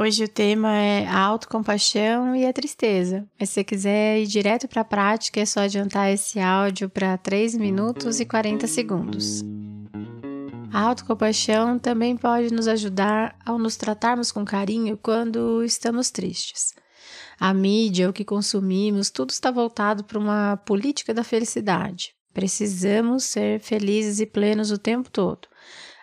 Hoje o tema é a autocompaixão e a tristeza. Mas se você quiser ir direto para a prática, é só adiantar esse áudio para 3 minutos e 40 segundos. A autocompaixão também pode nos ajudar ao nos tratarmos com carinho quando estamos tristes. A mídia, o que consumimos, tudo está voltado para uma política da felicidade. Precisamos ser felizes e plenos o tempo todo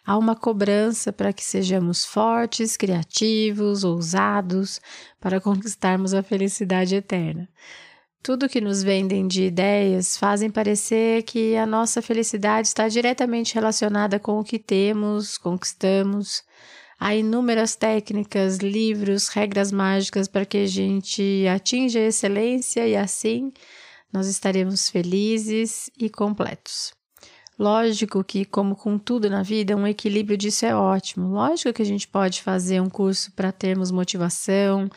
há uma cobrança para que sejamos fortes, criativos, ousados, para conquistarmos a felicidade eterna. Tudo que nos vendem de ideias fazem parecer que a nossa felicidade está diretamente relacionada com o que temos, conquistamos. Há inúmeras técnicas, livros, regras mágicas para que a gente atinja a excelência e assim nós estaremos felizes e completos. Lógico que, como com tudo na vida, um equilíbrio disso é ótimo. Lógico que a gente pode fazer um curso para termos motivação,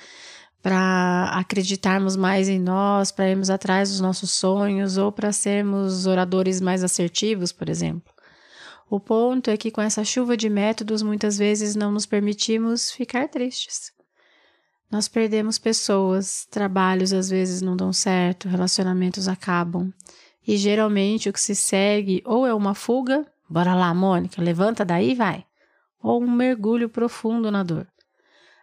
para acreditarmos mais em nós, para irmos atrás dos nossos sonhos ou para sermos oradores mais assertivos, por exemplo. O ponto é que com essa chuva de métodos, muitas vezes não nos permitimos ficar tristes. Nós perdemos pessoas, trabalhos às vezes não dão certo, relacionamentos acabam. E geralmente o que se segue ou é uma fuga, bora lá, Mônica, levanta daí vai, ou um mergulho profundo na dor.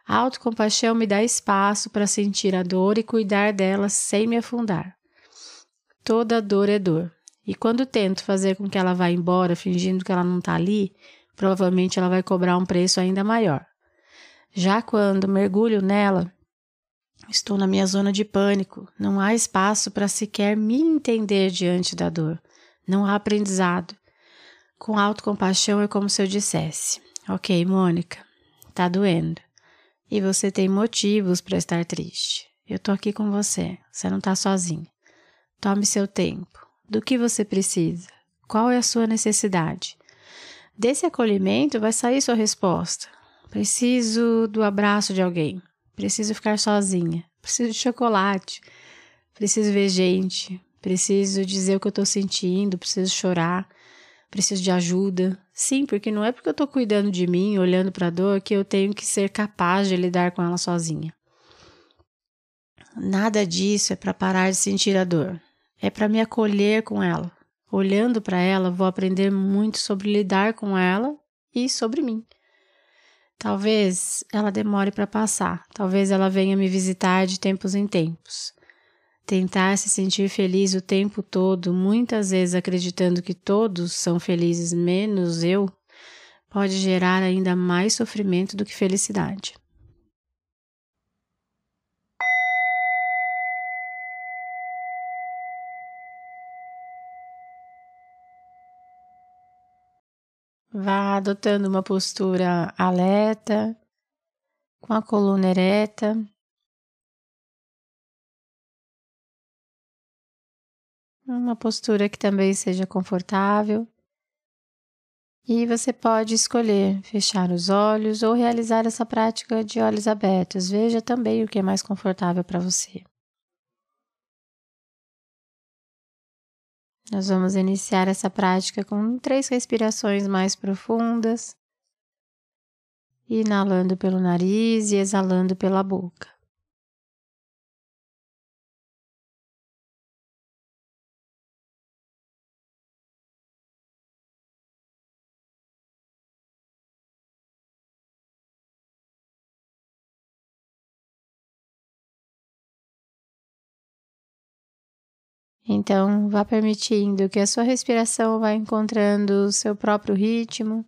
A autocompaixão me dá espaço para sentir a dor e cuidar dela sem me afundar. Toda dor é dor, e quando tento fazer com que ela vá embora fingindo que ela não está ali, provavelmente ela vai cobrar um preço ainda maior. Já quando mergulho nela, Estou na minha zona de pânico. Não há espaço para sequer me entender diante da dor. Não há aprendizado. Com autocompaixão é como se eu dissesse: Ok, Mônica, tá doendo. E você tem motivos para estar triste. Eu tô aqui com você. Você não tá sozinha. Tome seu tempo. Do que você precisa? Qual é a sua necessidade? Desse acolhimento vai sair sua resposta. Preciso do abraço de alguém. Preciso ficar sozinha. Preciso de chocolate. Preciso ver gente. Preciso dizer o que eu tô sentindo. Preciso chorar. Preciso de ajuda. Sim, porque não é porque eu tô cuidando de mim, olhando para a dor, que eu tenho que ser capaz de lidar com ela sozinha. Nada disso é para parar de sentir a dor. É para me acolher com ela. Olhando para ela, vou aprender muito sobre lidar com ela e sobre mim. Talvez ela demore para passar, talvez ela venha me visitar de tempos em tempos. Tentar se sentir feliz o tempo todo, muitas vezes acreditando que todos são felizes menos eu, pode gerar ainda mais sofrimento do que felicidade. Vá adotando uma postura alerta, com a coluna ereta. Uma postura que também seja confortável. E você pode escolher fechar os olhos ou realizar essa prática de olhos abertos. Veja também o que é mais confortável para você. Nós vamos iniciar essa prática com três respirações mais profundas, inalando pelo nariz e exalando pela boca. Então, vá permitindo que a sua respiração vá encontrando o seu próprio ritmo.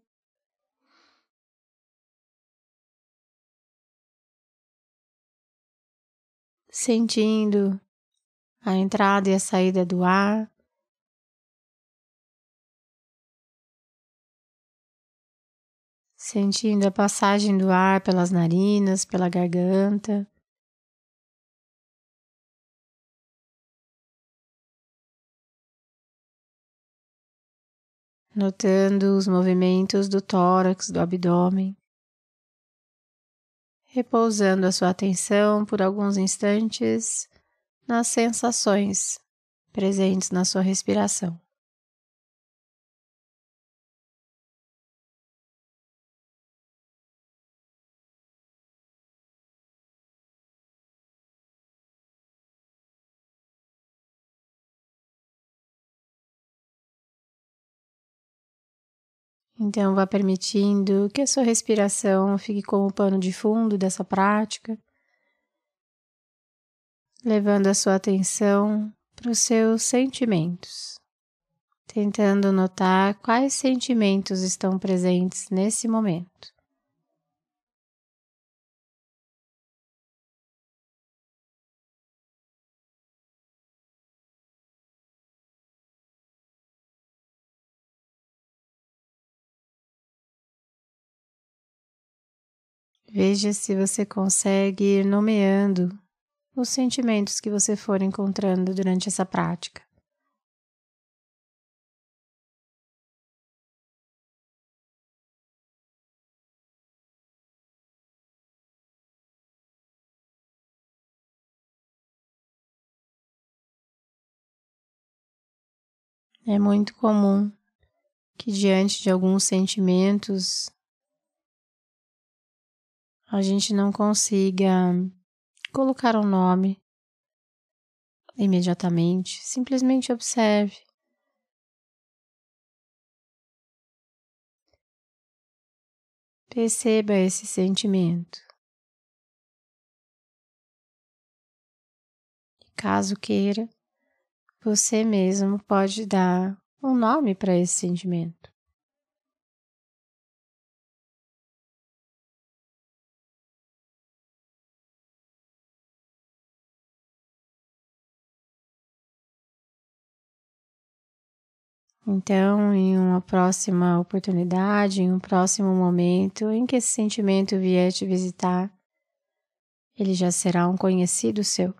Sentindo a entrada e a saída do ar. Sentindo a passagem do ar pelas narinas, pela garganta. Notando os movimentos do tórax, do abdômen, repousando a sua atenção por alguns instantes nas sensações presentes na sua respiração. Então, vá permitindo que a sua respiração fique como pano de fundo dessa prática, levando a sua atenção para os seus sentimentos, tentando notar quais sentimentos estão presentes nesse momento. Veja se você consegue ir nomeando os sentimentos que você for encontrando durante essa prática. É muito comum que, diante de alguns sentimentos, a gente não consiga colocar um nome imediatamente, simplesmente observe. Perceba esse sentimento. Caso queira, você mesmo pode dar um nome para esse sentimento. Então, em uma próxima oportunidade, em um próximo momento em que esse sentimento vier te visitar, ele já será um conhecido seu.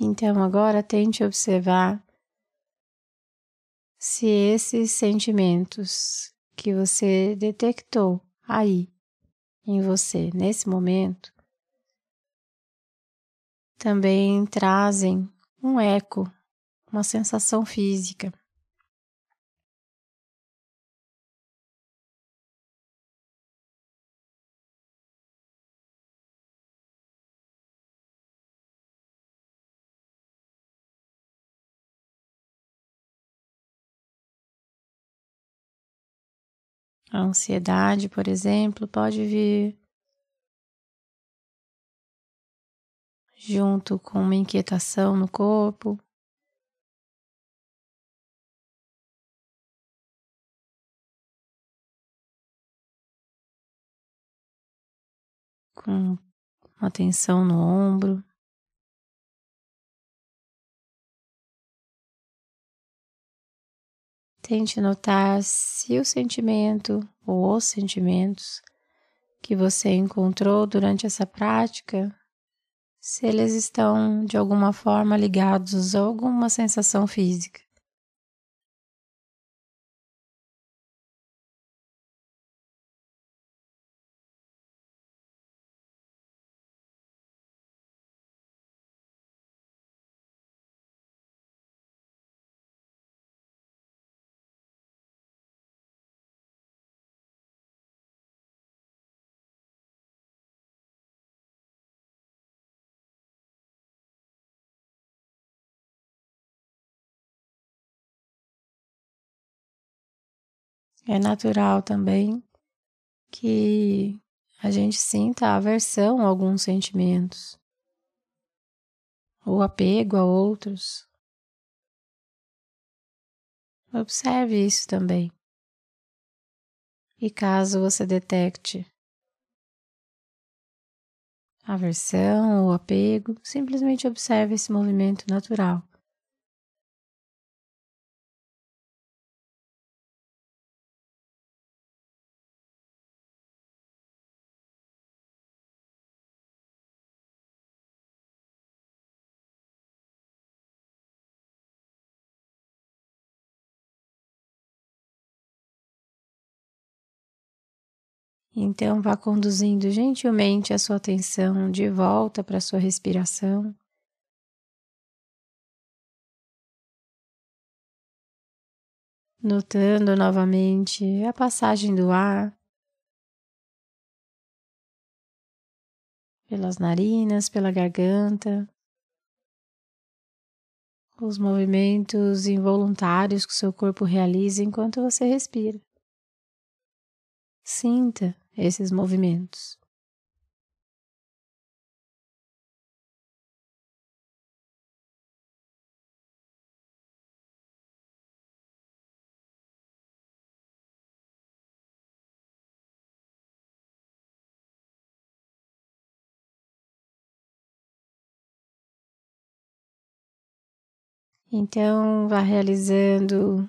Então agora tente observar se esses sentimentos que você detectou aí em você nesse momento também trazem um eco, uma sensação física. A ansiedade, por exemplo, pode vir junto com uma inquietação no corpo. Com uma tensão no ombro. Tente notar se o sentimento ou os sentimentos que você encontrou durante essa prática, se eles estão de alguma forma ligados a alguma sensação física. É natural também que a gente sinta aversão a alguns sentimentos ou apego a outros. Observe isso também. E caso você detecte aversão ou apego, simplesmente observe esse movimento natural. Então, vá conduzindo gentilmente a sua atenção de volta para a sua respiração. Notando novamente a passagem do ar pelas narinas, pela garganta, os movimentos involuntários que o seu corpo realiza enquanto você respira. Sinta esses movimentos. Então, vá realizando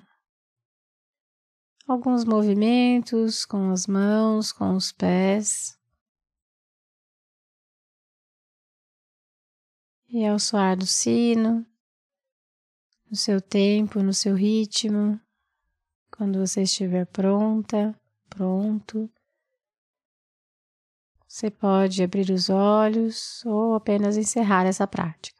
alguns movimentos com as mãos, com os pés. E ao soar do sino, no seu tempo, no seu ritmo, quando você estiver pronta, pronto, você pode abrir os olhos ou apenas encerrar essa prática.